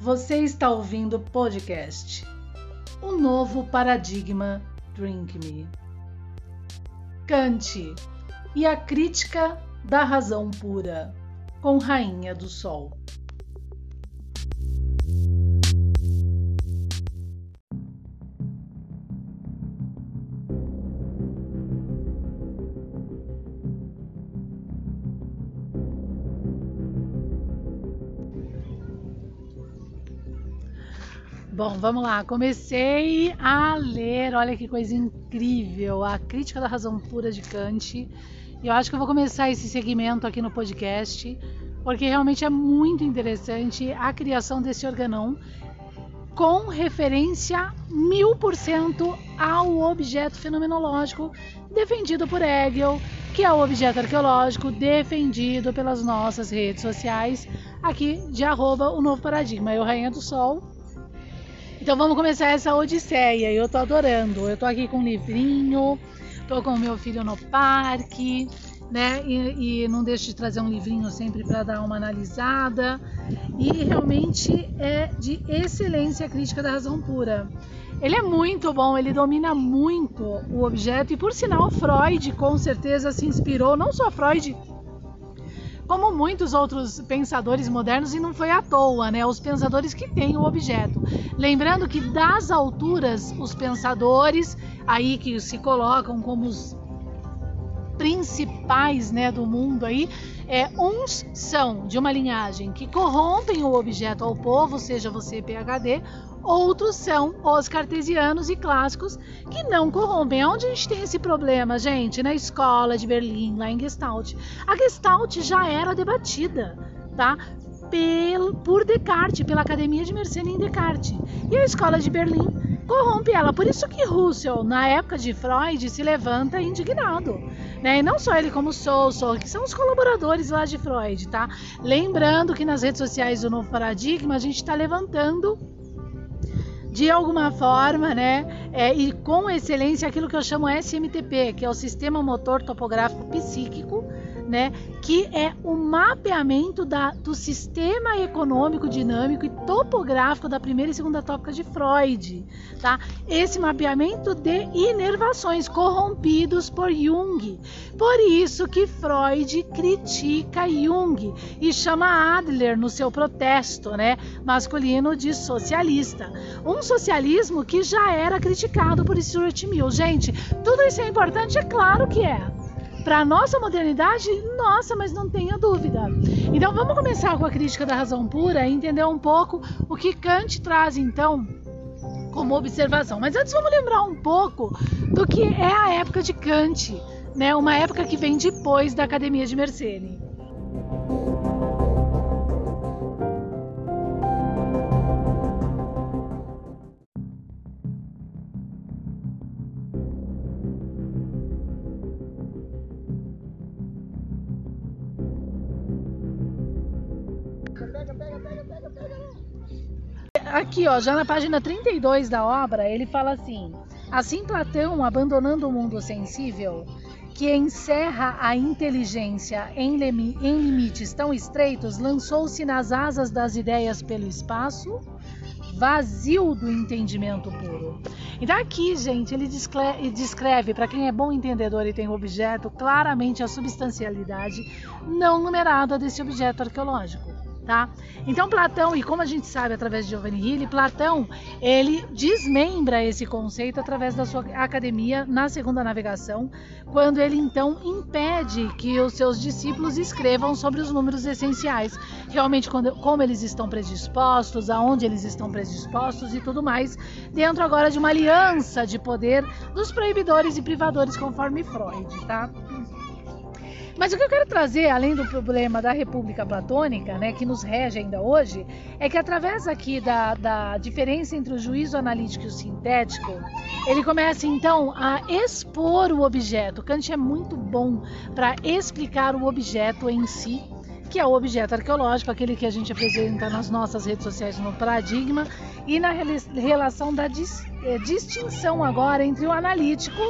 Você está ouvindo o podcast O Novo Paradigma Drink Me. Kant e a Crítica da Razão Pura, com Rainha do Sol. Bom, vamos lá. Comecei a ler, olha que coisa incrível, a Crítica da Razão Pura de Kant. Eu acho que eu vou começar esse segmento aqui no podcast, porque realmente é muito interessante a criação desse organão com referência mil por cento ao objeto fenomenológico defendido por Hegel, que é o objeto arqueológico defendido pelas nossas redes sociais, aqui de arroba o novo paradigma. Eu, Rainha do Sol, então vamos começar essa odisseia. Eu tô adorando. Eu tô aqui com um livrinho, tô com o meu filho no parque, né? E, e não deixo de trazer um livrinho sempre para dar uma analisada. E realmente é de excelência a crítica da razão pura. Ele é muito bom, ele domina muito o objeto e por sinal Freud com certeza se inspirou, não só Freud, como muitos outros pensadores modernos, e não foi à toa, né? Os pensadores que têm o objeto. Lembrando que das alturas, os pensadores aí que se colocam como os principais né, do mundo aí, é, uns são de uma linhagem que corrompem o objeto ao povo, seja você PHD, outros são os cartesianos e clássicos que não corrompem. Onde a gente tem esse problema, gente? Na escola de Berlim, lá em Gestalt. A Gestalt já era debatida, tá? por Descartes, pela Academia de Mersenne em Descartes. E a escola de Berlim corrompe ela. Por isso que Russell, na época de Freud, se levanta indignado. Né? E não só ele, como Sousa, que são os colaboradores lá de Freud, tá? Lembrando que nas redes sociais do Novo Paradigma a gente está levantando de alguma forma, né, é, e com excelência aquilo que eu chamo SMTP, que é o Sistema Motor Topográfico Psíquico, né, que é o mapeamento da, do sistema econômico, dinâmico e topográfico da primeira e segunda tópica de Freud. Tá? Esse mapeamento de inervações corrompidos por Jung. Por isso que Freud critica Jung e chama Adler no seu protesto né, masculino de socialista. Um socialismo que já era criticado por Stuart Mill. Gente, tudo isso é importante? É claro que é. Para a nossa modernidade, nossa, mas não tenha dúvida. Então vamos começar com a crítica da razão pura e entender um pouco o que Kant traz então como observação. Mas antes vamos lembrar um pouco do que é a época de Kant, né? Uma época que vem depois da Academia de Mersenne. Aqui, ó, já na página 32 da obra, ele fala assim: Assim Platão, abandonando o mundo sensível, que encerra a inteligência em, em limites tão estreitos, lançou-se nas asas das ideias pelo espaço, vazio do entendimento puro. Então aqui, gente, ele descreve, para quem é bom entendedor e tem o objeto, claramente a substancialidade não numerada desse objeto arqueológico tá? Então Platão, e como a gente sabe através de Giovanni Hilli, Platão, ele desmembra esse conceito através da sua academia na segunda navegação, quando ele então impede que os seus discípulos escrevam sobre os números essenciais, realmente quando, como eles estão predispostos, aonde eles estão predispostos e tudo mais, dentro agora de uma aliança de poder dos proibidores e privadores conforme Freud, tá? Mas o que eu quero trazer, além do problema da República Platônica, né, que nos rege ainda hoje, é que através aqui da, da diferença entre o juízo analítico e o sintético, ele começa então a expor o objeto. Kant é muito bom para explicar o objeto em si que é o objeto arqueológico, aquele que a gente apresenta nas nossas redes sociais no Paradigma, e na relação da dis, é, distinção agora entre o analítico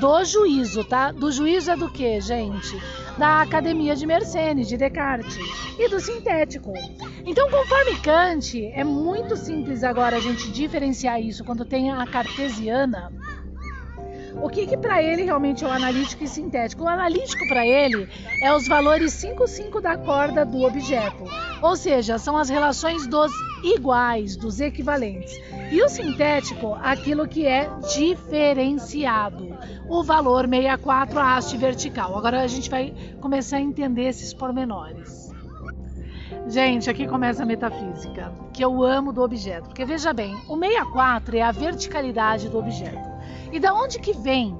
do juízo, tá? Do juízo é do que, gente? Da Academia de Mersenne, de Descartes, e do sintético. Então, conforme Kant, é muito simples agora a gente diferenciar isso quando tem a cartesiana o que, que para ele realmente é o analítico e sintético? O analítico para ele é os valores 5, 5 da corda do objeto, ou seja, são as relações dos iguais, dos equivalentes. E o sintético, aquilo que é diferenciado, o valor 64 a haste vertical. Agora a gente vai começar a entender esses pormenores. Gente, aqui começa a metafísica, que eu amo do objeto. Porque veja bem, o 64 é a verticalidade do objeto. E da onde que vem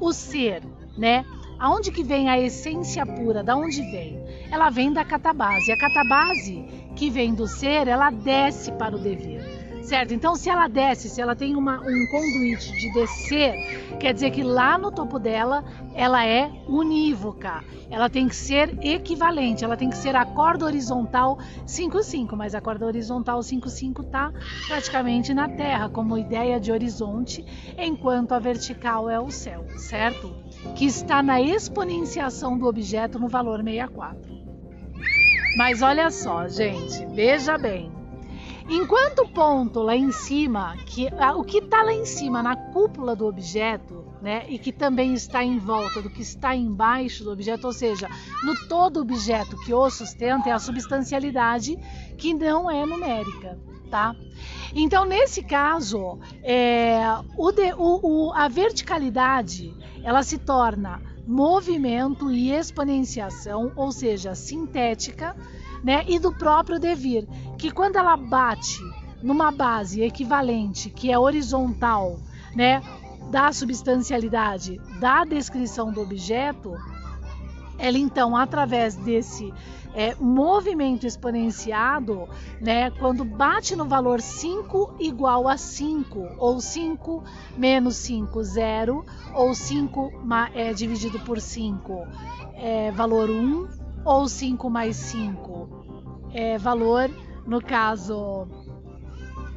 o ser, né? Aonde que vem a essência pura? Da onde vem? Ela vem da catabase. A catabase que vem do ser, ela desce para o dever. Certo? Então, se ela desce, se ela tem uma, um conduíte de descer, quer dizer que lá no topo dela ela é unívoca. Ela tem que ser equivalente, ela tem que ser a corda horizontal 5,5, mas a corda horizontal 5,5 está praticamente na Terra, como ideia de horizonte, enquanto a vertical é o céu, certo? Que está na exponenciação do objeto no valor 64. Mas olha só, gente, veja bem. Enquanto o ponto lá em cima, que o que está lá em cima na cúpula do objeto, né, e que também está em volta do que está embaixo do objeto, ou seja, no todo objeto que o sustenta é a substancialidade que não é numérica, tá? Então nesse caso, é, o de, o, o, a verticalidade ela se torna movimento e exponenciação, ou seja, sintética né? E do próprio devir, que quando ela bate numa base equivalente, que é horizontal, né, da substancialidade da descrição do objeto, ela então, através desse é, movimento exponenciado, né, quando bate no valor 5 igual a 5, ou 5 menos 5, 0, ou 5 é, dividido por 5, é, valor 1, ou 5 mais 5 é valor, no caso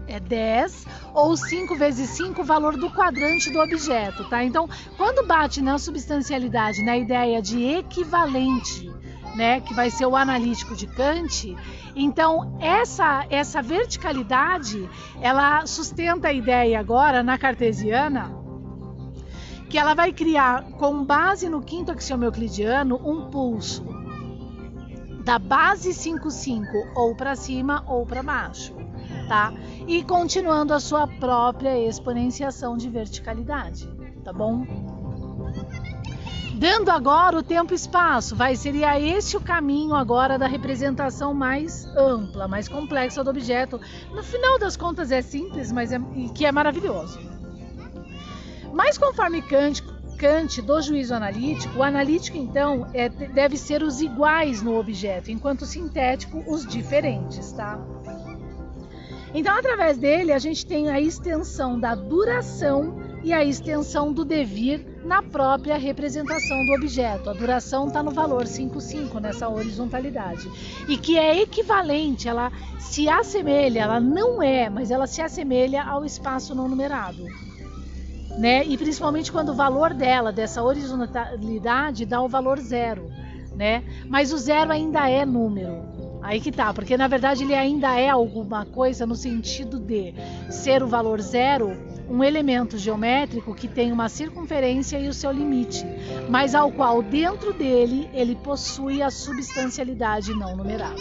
é 10, ou 5 vezes 5 valor do quadrante do objeto, tá? Então, quando bate na substancialidade, na ideia de equivalente, né, que vai ser o analítico de Kant, então essa essa verticalidade, ela sustenta a ideia agora na cartesiana que ela vai criar com base no quinto axioma euclidiano um pulso da base 55 ou para cima ou para baixo, tá? E continuando a sua própria exponenciação de verticalidade, tá bom? Dando agora o tempo e espaço, vai seria esse o caminho agora da representação mais ampla, mais complexa do objeto. No final das contas é simples, mas é que é maravilhoso. Mas conforme Kant Do juízo analítico, o analítico então é, deve ser os iguais no objeto, enquanto o sintético os diferentes, tá? Então, através dele, a gente tem a extensão da duração e a extensão do devir na própria representação do objeto. A duração está no valor 5,5 nessa horizontalidade. E que é equivalente, ela se assemelha, ela não é, mas ela se assemelha ao espaço não numerado né? E principalmente quando o valor dela, dessa horizontalidade, dá o valor zero, né? Mas o zero ainda é número. Aí que tá, porque na verdade ele ainda é alguma coisa no sentido de ser o valor zero um elemento geométrico que tem uma circunferência e o seu limite, mas ao qual dentro dele ele possui a substancialidade não numerada.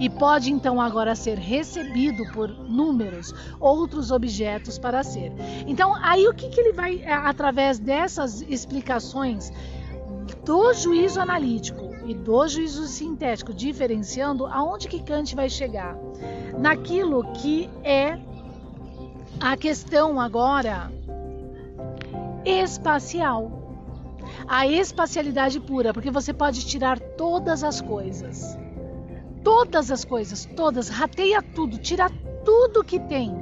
E pode então agora ser recebido por números, outros objetos para ser. Então, aí o que, que ele vai, é, através dessas explicações do juízo analítico e do juízo sintético, diferenciando, aonde que Kant vai chegar? Naquilo que é a questão agora espacial. A espacialidade pura, porque você pode tirar todas as coisas. Todas as coisas, todas, rateia tudo, tira tudo que tem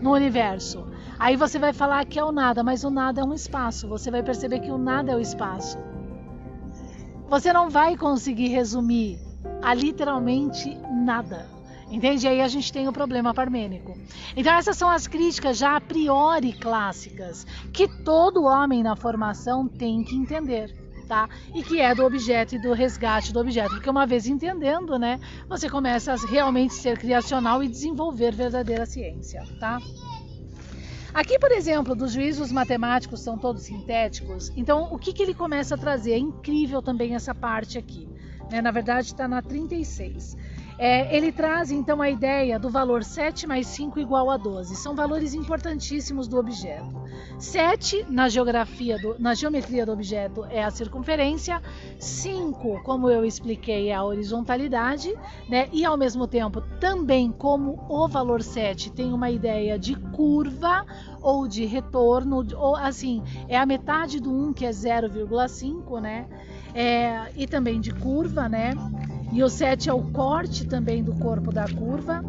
no universo. Aí você vai falar que é o nada, mas o nada é um espaço. Você vai perceber que o nada é o espaço. Você não vai conseguir resumir a literalmente nada. Entende? E aí a gente tem o problema parmênico. Então essas são as críticas já a priori clássicas que todo homem na formação tem que entender. Tá? E que é do objeto e do resgate do objeto, porque uma vez entendendo, né, você começa a realmente ser criacional e desenvolver verdadeira ciência, tá? Aqui, por exemplo, dos juízos matemáticos são todos sintéticos, então o que, que ele começa a trazer? É incrível também essa parte aqui. Né? Na verdade, está na 36. É, ele traz então a ideia do valor 7 mais 5 igual a 12. São valores importantíssimos do objeto. 7 na geografia, do, na geometria do objeto é a circunferência, 5, como eu expliquei, é a horizontalidade, né? E ao mesmo tempo, também como o valor 7 tem uma ideia de curva ou de retorno, ou assim, é a metade do 1 que é 0,5, né? É, e também de curva, né? E o 7 é o corte também do corpo da curva.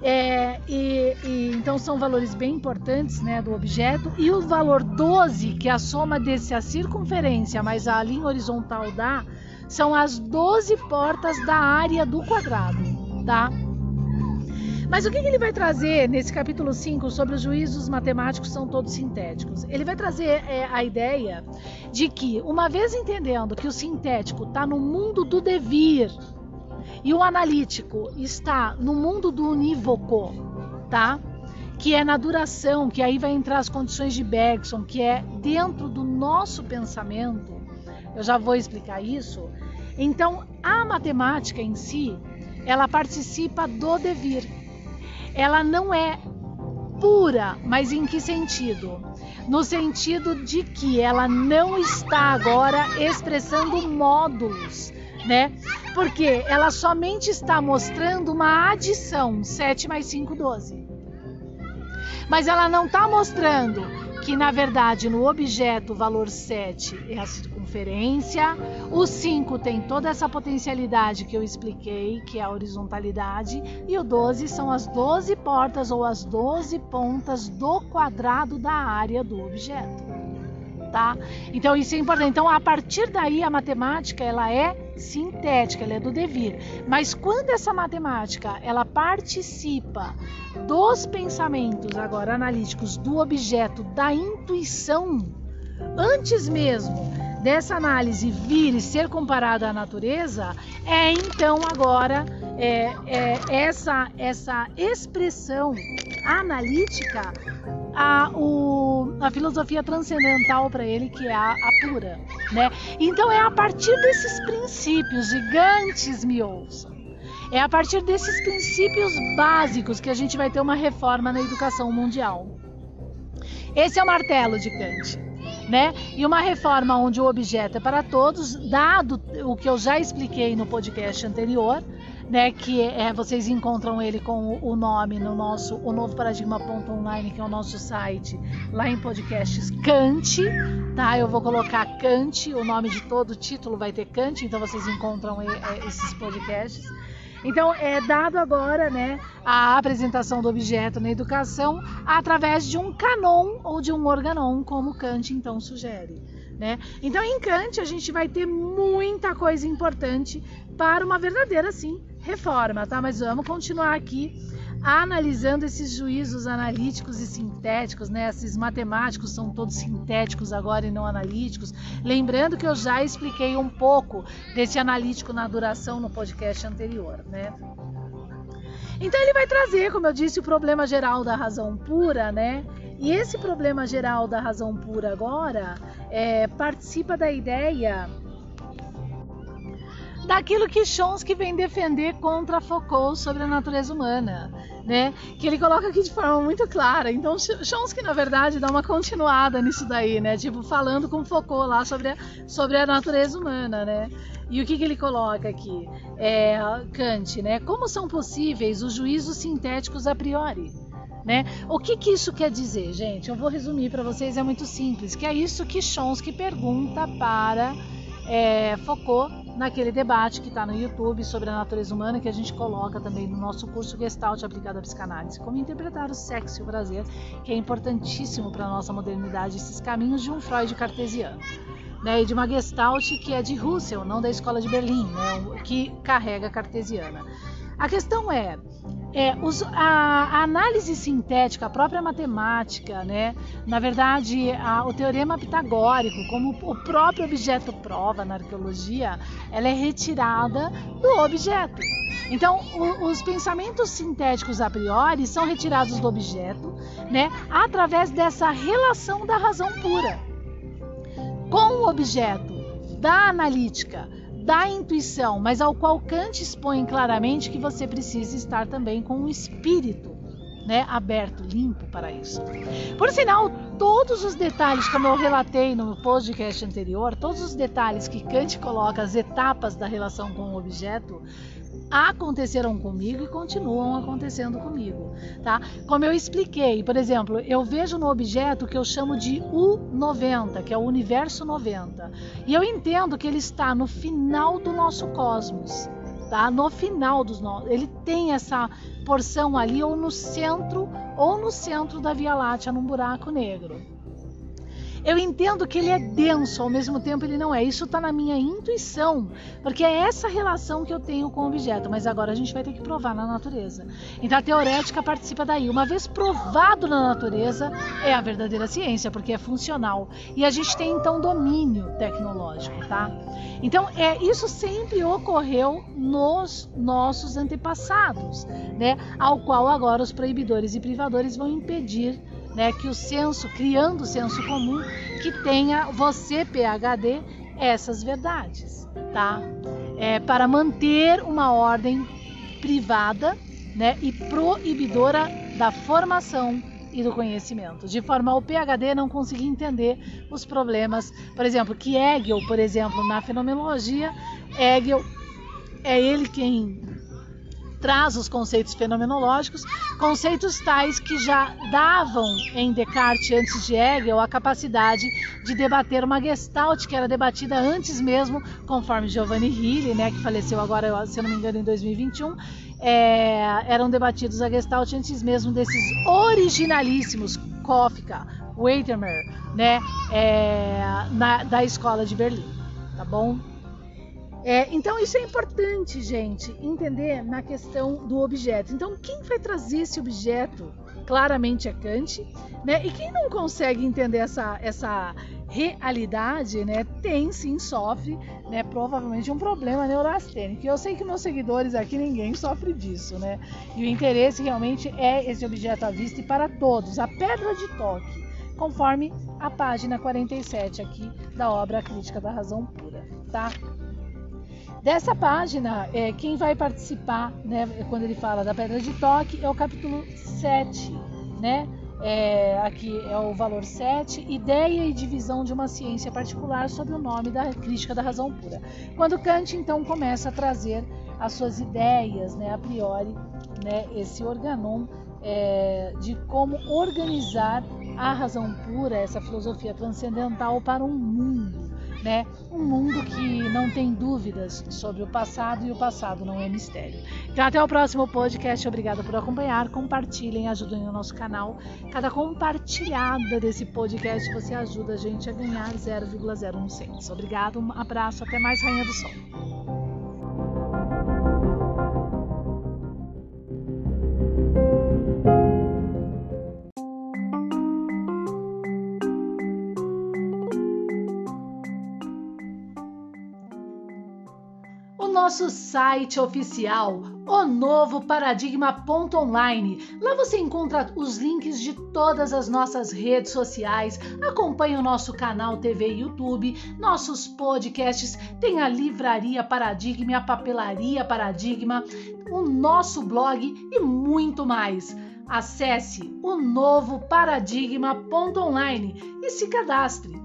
É, e, e, então são valores bem importantes né, do objeto. E o valor 12, que é a soma desse a circunferência mais a linha horizontal dá, são as 12 portas da área do quadrado. Tá? Mas o que, ele vai trazer nesse capítulo 5 sobre os juízos matemáticos são todos sintéticos? Ele vai trazer é, a ideia de que, uma vez entendendo que o sintético está no mundo do devir, e o analítico está no mundo do unívoco, tá? Que é na duração, que aí vai entrar as condições de Bergson, que é dentro do nosso pensamento. Eu já vou explicar isso. Então, a matemática em si, ela participa do devir. Ela não é pura, mas em que sentido? No sentido de que ela não está agora expressando módulos, né? Porque ela somente está mostrando uma adição, 7 mais 5, 12. Mas ela não está mostrando que, na verdade, no objeto o valor 7 é a circunferência, o 5 tem toda essa potencialidade que eu expliquei, que é a horizontalidade, e o 12 são as 12 portas ou as 12 pontas do quadrado da área do objeto tá? Então isso é importante. Então a partir daí a matemática ela é sintética, ela é do devir. Mas quando essa matemática ela participa dos pensamentos agora analíticos do objeto, da intuição, antes mesmo dessa análise vir e ser comparada à natureza, é então agora é, é essa essa expressão analítica a, o, a filosofia transcendental para ele, que é a, a, pura. Né? Então é a partir desses princípios gigantes, me ouçam. É a partir desses princípios básicos que a gente vai ter uma reforma na educação mundial. Esse é o martelo de Kant. Né? E uma reforma onde o objeto é para todos, dado o que eu já expliquei no podcast anterior, né, que é, vocês encontram ele com o nome no nosso o novo paradigma.online, que é o nosso site, lá em podcasts Kant, tá? Eu vou colocar Kant, o nome de todo o título vai ter Kant, então vocês encontram é, esses podcasts. Então, é dado agora né, a apresentação do objeto na educação através de um canon ou de um organon, como Kant então sugere. Né? Então, em Kant, a gente vai ter muita coisa importante para uma verdadeira, sim, reforma, tá? Mas vamos continuar aqui analisando esses juízos analíticos e sintéticos, né? Esses matemáticos são todos sintéticos agora e não analíticos. Lembrando que eu já expliquei um pouco desse analítico na duração no podcast anterior, né? Então ele vai trazer, como eu disse, o problema geral da razão pura, né? E esse problema geral da razão pura agora é, participa da ideia daquilo que Chomsky vem defender contra Foucault sobre a natureza humana, né? Que ele coloca aqui de forma muito clara. Então Chomsky na verdade dá uma continuada nisso daí, né? Tipo falando com Foucault lá sobre a, sobre a natureza humana, né? E o que, que ele coloca aqui? É, Kant, né? Como são possíveis os juízos sintéticos a priori? Né? O que, que isso quer dizer, gente? Eu vou resumir para vocês, é muito simples, que é isso que Chomsky pergunta para é, Foucault naquele debate que está no YouTube sobre a natureza humana, que a gente coloca também no nosso curso Gestalt aplicado à psicanálise. Como interpretar o sexo e o prazer, que é importantíssimo para a nossa modernidade, esses caminhos de um Freud cartesiano. né, e de uma Gestalt que é de Russell, não da escola de Berlim, né, que carrega cartesiana. A questão é, é os, a, a, análise sintética, a própria matemática, né? na verdade, a, o teorema pitagórico, como o próprio objeto prova na arqueologia, ela é retirada do objeto. Então, o, os pensamentos sintéticos a priori são retirados do objeto né? através dessa relação da razão pura com o objeto da analítica da intuição, mas ao qual Kant expõe claramente que você precisa estar também com o espírito né, aberto, limpo para isso. Por sinal, todos os detalhes, como eu relatei no podcast anterior, todos os detalhes que Kant coloca, as etapas da relação com o objeto, aconteceram comigo e continuam acontecendo comigo, tá? Como eu expliquei, por exemplo, eu vejo no objeto que eu chamo de U90, que é o universo 90, e eu entendo que ele está no final do nosso cosmos, tá? No final dos nossos, ele tem essa porção ali ou no centro ou no centro da Via Láctea, num buraco negro. Eu entendo que ele é denso, ao mesmo tempo ele não é. Isso está na minha intuição, porque é essa relação que eu tenho com o objeto. Mas agora a gente vai ter que provar na natureza. Então a teorética participa daí. Uma vez provado na natureza, é a verdadeira ciência, porque é funcional. E a gente tem então domínio tecnológico, tá? Então é isso sempre ocorreu nos nossos antepassados, né? Ao qual agora os proibidores e privadores vão impedir né, que o senso, criando o senso comum, que tenha você, PhD, essas verdades, tá? É, para manter uma ordem privada né, e proibidora da formação e do conhecimento, de forma ao PhD não conseguir entender os problemas, por exemplo, que Hegel, por exemplo, na fenomenologia, Hegel é ele quem traz os conceitos fenomenológicos, conceitos tais que já davam em Descartes, antes de Hegel, a capacidade de debater uma gestalt que era debatida antes mesmo, conforme Giovanni Hilli, né, que faleceu agora, se eu não me engano, em 2021, é, eram debatidos a gestalt antes mesmo desses originalíssimos Kafka, Waitermer, né, é, na, da escola de Berlim, tá bom? É, então isso é importante, gente, entender na questão do objeto. Então, quem vai trazer esse objeto claramente é Kant, né? E quem não consegue entender essa, essa realidade, né, tem sim, sofre, né, provavelmente um problema neurastênico. E eu sei que meus seguidores aqui, ninguém sofre disso, né? E o interesse realmente é esse objeto à vista e para todos, a pedra de toque, conforme a página 47 aqui da obra Crítica da Razão Pura, tá? Dessa página, é, quem vai participar, né, quando ele fala da pedra de toque, é o capítulo 7, né? É, aqui é o valor 7, ideia e divisão de uma ciência particular sob o nome da crítica da razão pura. Quando Kant então começa a trazer as suas ideias, né, a priori, né, esse organon é, de como organizar a razão pura, essa filosofia transcendental para um mundo né? Um mundo que não tem dúvidas sobre o passado e o passado não é mistério. Então até o próximo podcast. Obrigada por acompanhar. Compartilhem, ajudem o nosso canal. Cada compartilhada desse podcast você ajuda a gente a ganhar 0,01 centos. Obrigado, um abraço, até mais, Rainha do Sol. Nosso site oficial, o novo paradigma.online. Lá você encontra os links de todas as nossas redes sociais, acompanha o nosso canal TV e YouTube, nossos podcasts, tem a livraria Paradigma, a papelaria Paradigma, o nosso blog e muito mais. Acesse o novo paradigma.online e se cadastre.